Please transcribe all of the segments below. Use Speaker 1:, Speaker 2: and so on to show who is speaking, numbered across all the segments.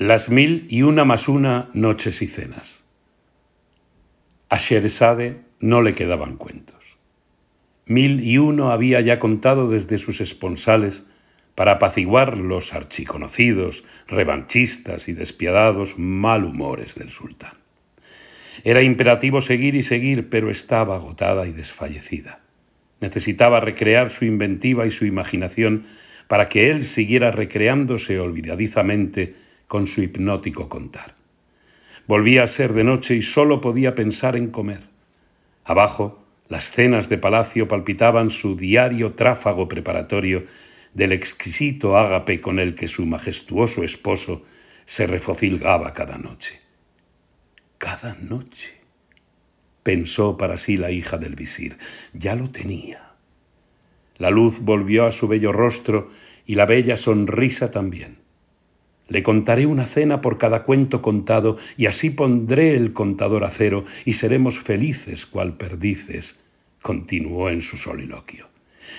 Speaker 1: Las mil y una más una noches y cenas. A Sheresade no le quedaban cuentos. Mil y uno había ya contado desde sus esponsales para apaciguar los archiconocidos, revanchistas y despiadados malhumores del sultán. Era imperativo seguir y seguir, pero estaba agotada y desfallecida. Necesitaba recrear su inventiva y su imaginación para que él siguiera recreándose olvidadizamente con su hipnótico contar. Volvía a ser de noche y solo podía pensar en comer. Abajo, las cenas de palacio palpitaban su diario tráfago preparatorio del exquisito ágape con el que su majestuoso esposo se refocilgaba cada noche. Cada noche, pensó para sí la hija del visir, ya lo tenía. La luz volvió a su bello rostro y la bella sonrisa también. Le contaré una cena por cada cuento contado, y así pondré el contador a cero, y seremos felices cual perdices, continuó en su soliloquio.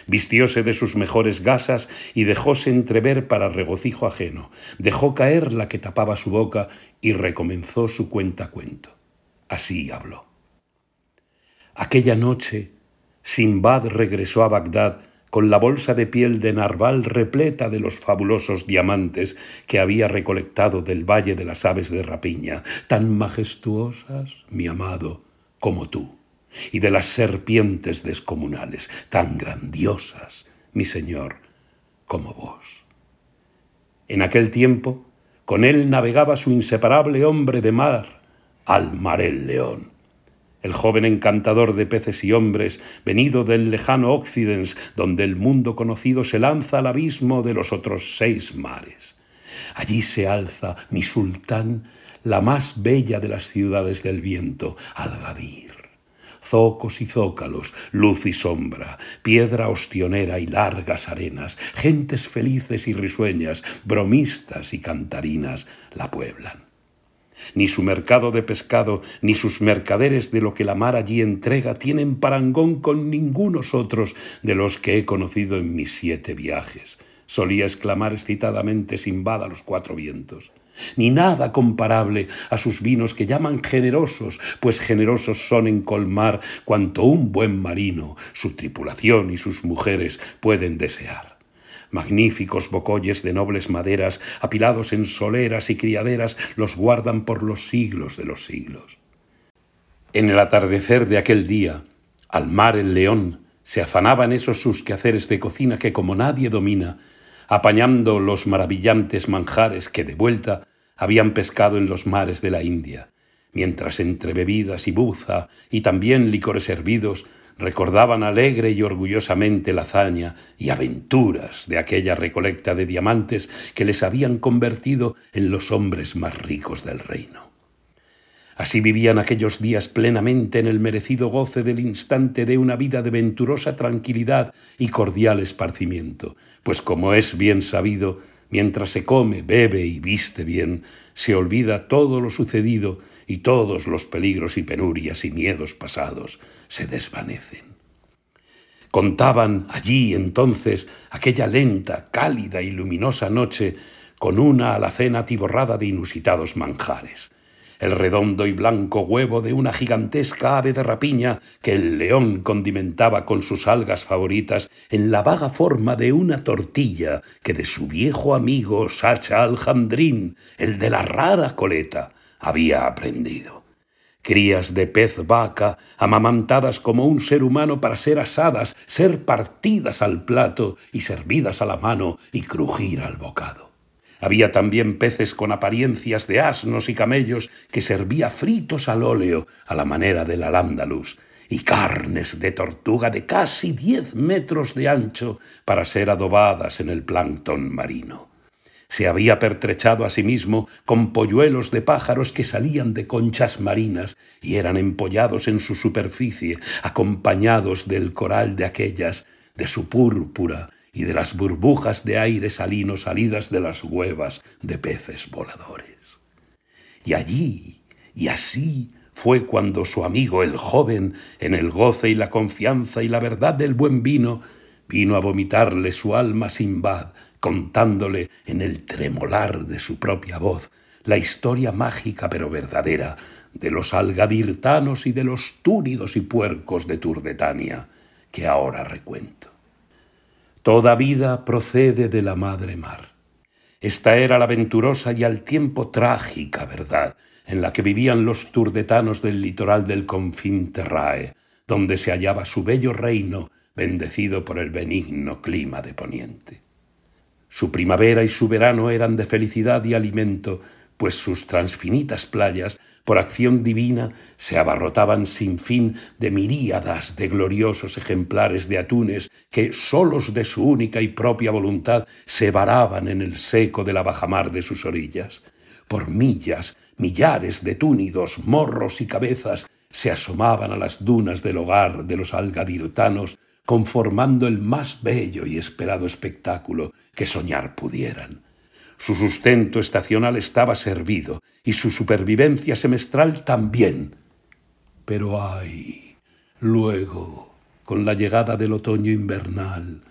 Speaker 1: Vistióse de sus mejores gasas y dejóse entrever para regocijo ajeno, dejó caer la que tapaba su boca y recomenzó su cuenta cuento. Así habló. Aquella noche, Simbad regresó a Bagdad con la bolsa de piel de narval repleta de los fabulosos diamantes que había recolectado del Valle de las Aves de Rapiña, tan majestuosas, mi amado, como tú, y de las serpientes descomunales, tan grandiosas, mi señor, como vos. En aquel tiempo, con él navegaba su inseparable hombre de mar, Almarel León el joven encantador de peces y hombres, venido del lejano Occidens, donde el mundo conocido se lanza al abismo de los otros seis mares. Allí se alza, mi sultán, la más bella de las ciudades del viento, Algadir. Zocos y zócalos, luz y sombra, piedra ostionera y largas arenas, gentes felices y risueñas, bromistas y cantarinas la pueblan. Ni su mercado de pescado, ni sus mercaderes de lo que la mar allí entrega tienen parangón con ningunos otros de los que he conocido en mis siete viajes. Solía exclamar excitadamente Simbad a los cuatro vientos ni nada comparable a sus vinos que llaman generosos, pues generosos son en colmar cuanto un buen marino, su tripulación y sus mujeres pueden desear magníficos bocolles de nobles maderas, apilados en soleras y criaderas, los guardan por los siglos de los siglos. En el atardecer de aquel día, al mar el león se afanaba en esos sus quehaceres de cocina que como nadie domina, apañando los maravillantes manjares que de vuelta habían pescado en los mares de la India, mientras entre bebidas y buza y también licores hervidos recordaban alegre y orgullosamente la hazaña y aventuras de aquella recolecta de diamantes que les habían convertido en los hombres más ricos del reino. Así vivían aquellos días plenamente en el merecido goce del instante de una vida de venturosa tranquilidad y cordial esparcimiento, pues como es bien sabido, mientras se come, bebe y viste bien, se olvida todo lo sucedido y todos los peligros y penurias y miedos pasados se desvanecen. Contaban allí entonces aquella lenta, cálida y luminosa noche con una alacena tiborrada de inusitados manjares el redondo y blanco huevo de una gigantesca ave de rapiña que el león condimentaba con sus algas favoritas en la vaga forma de una tortilla que de su viejo amigo Sacha Aljandrín, el de la rara coleta, había aprendido. Crías de pez vaca, amamantadas como un ser humano para ser asadas, ser partidas al plato y servidas a la mano y crujir al bocado. Había también peces con apariencias de asnos y camellos que servía fritos al óleo a la manera del alándalus, y carnes de tortuga de casi diez metros de ancho para ser adobadas en el plancton marino. Se había pertrechado asimismo con polluelos de pájaros que salían de conchas marinas y eran empollados en su superficie, acompañados del coral de aquellas, de su púrpura y de las burbujas de aire salino salidas de las huevas de peces voladores. Y allí, y así, fue cuando su amigo el joven, en el goce y la confianza y la verdad del buen vino, vino a vomitarle su alma sin bad, contándole en el tremolar de su propia voz la historia mágica pero verdadera de los algadirtanos y de los túnidos y puercos de Turdetania, que ahora recuento. Toda vida procede de la madre mar. Esta era la venturosa y al tiempo trágica verdad en la que vivían los turdetanos del litoral del confín terrae, donde se hallaba su bello reino bendecido por el benigno clima de poniente. Su primavera y su verano eran de felicidad y alimento, pues sus transfinitas playas, por acción divina, se abarrotaban sin fin de miríadas de gloriosos ejemplares de atunes que, solos de su única y propia voluntad, se varaban en el seco de la bajamar de sus orillas. Por millas, millares de túnidos, morros y cabezas se asomaban a las dunas del hogar de los algadirtanos, conformando el más bello y esperado espectáculo que soñar pudieran. Su sustento estacional estaba servido y su supervivencia semestral también. Pero ay, luego, con la llegada del otoño invernal,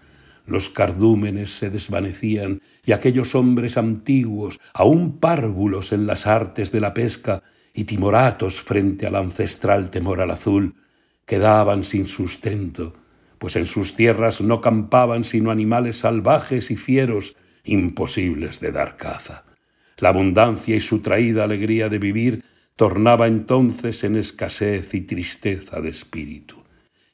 Speaker 1: los cardúmenes se desvanecían y aquellos hombres antiguos, aún párvulos en las artes de la pesca y timoratos frente al ancestral temor al azul, quedaban sin sustento, pues en sus tierras no campaban sino animales salvajes y fieros, imposibles de dar caza. La abundancia y su traída alegría de vivir tornaba entonces en escasez y tristeza de espíritu.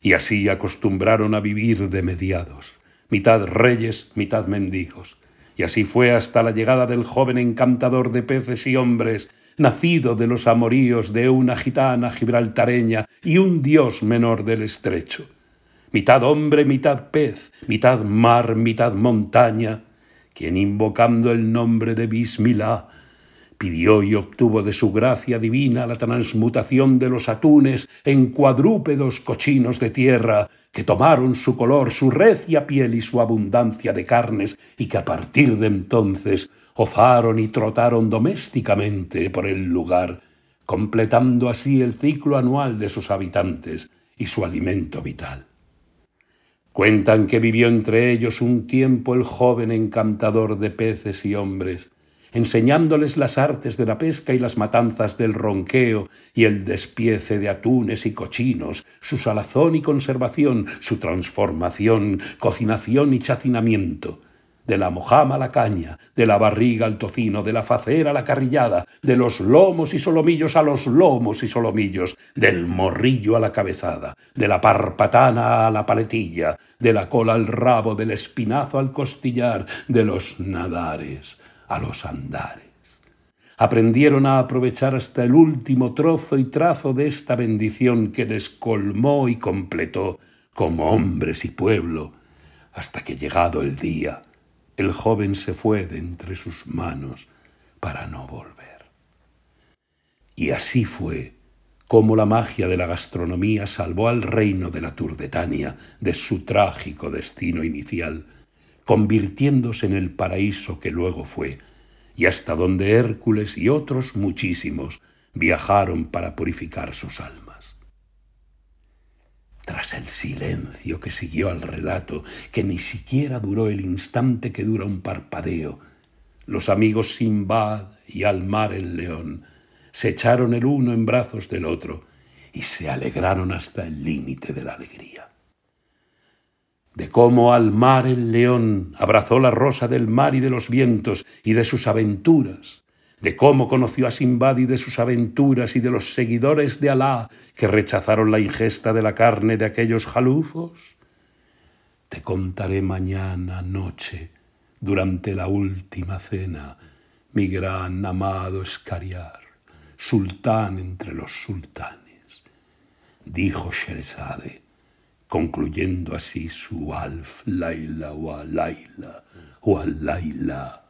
Speaker 1: Y así acostumbraron a vivir de mediados, mitad reyes, mitad mendigos. Y así fue hasta la llegada del joven encantador de peces y hombres, nacido de los amoríos de una gitana gibraltareña y un dios menor del estrecho. Mitad hombre, mitad pez, mitad mar, mitad montaña, quien invocando el nombre de Bismillah, pidió y obtuvo de su gracia divina la transmutación de los atunes en cuadrúpedos cochinos de tierra, que tomaron su color, su recia piel y su abundancia de carnes, y que a partir de entonces ozaron y trotaron domésticamente por el lugar, completando así el ciclo anual de sus habitantes y su alimento vital. Cuentan que vivió entre ellos un tiempo el joven encantador de peces y hombres, enseñándoles las artes de la pesca y las matanzas del ronqueo y el despiece de atunes y cochinos, su salazón y conservación, su transformación, cocinación y chacinamiento, de la mojama a la caña, de la barriga al tocino, de la facera a la carrillada, de los lomos y solomillos a los lomos y solomillos, del morrillo a la cabezada, de la parpatana a la paletilla, de la cola al rabo, del espinazo al costillar, de los nadares a los andares. Aprendieron a aprovechar hasta el último trozo y trazo de esta bendición que les colmó y completó como hombres y pueblo, hasta que llegado el día, el joven se fue de entre sus manos para no volver. Y así fue como la magia de la gastronomía salvó al reino de la Turdetania de su trágico destino inicial, convirtiéndose en el paraíso que luego fue, y hasta donde Hércules y otros muchísimos viajaron para purificar sus almas. Tras el silencio que siguió al relato, que ni siquiera duró el instante que dura un parpadeo, los amigos Simbad y Almar el león se echaron el uno en brazos del otro y se alegraron hasta el límite de la alegría. De cómo Almar el león abrazó la rosa del mar y de los vientos y de sus aventuras, de cómo conoció a Simbad y de sus aventuras y de los seguidores de Alá que rechazaron la ingesta de la carne de aquellos jalufos? Te contaré mañana noche, durante la última cena, mi gran amado Escariar, sultán entre los sultanes. Dijo Sherezade, concluyendo así su alf laila wa laila wa laila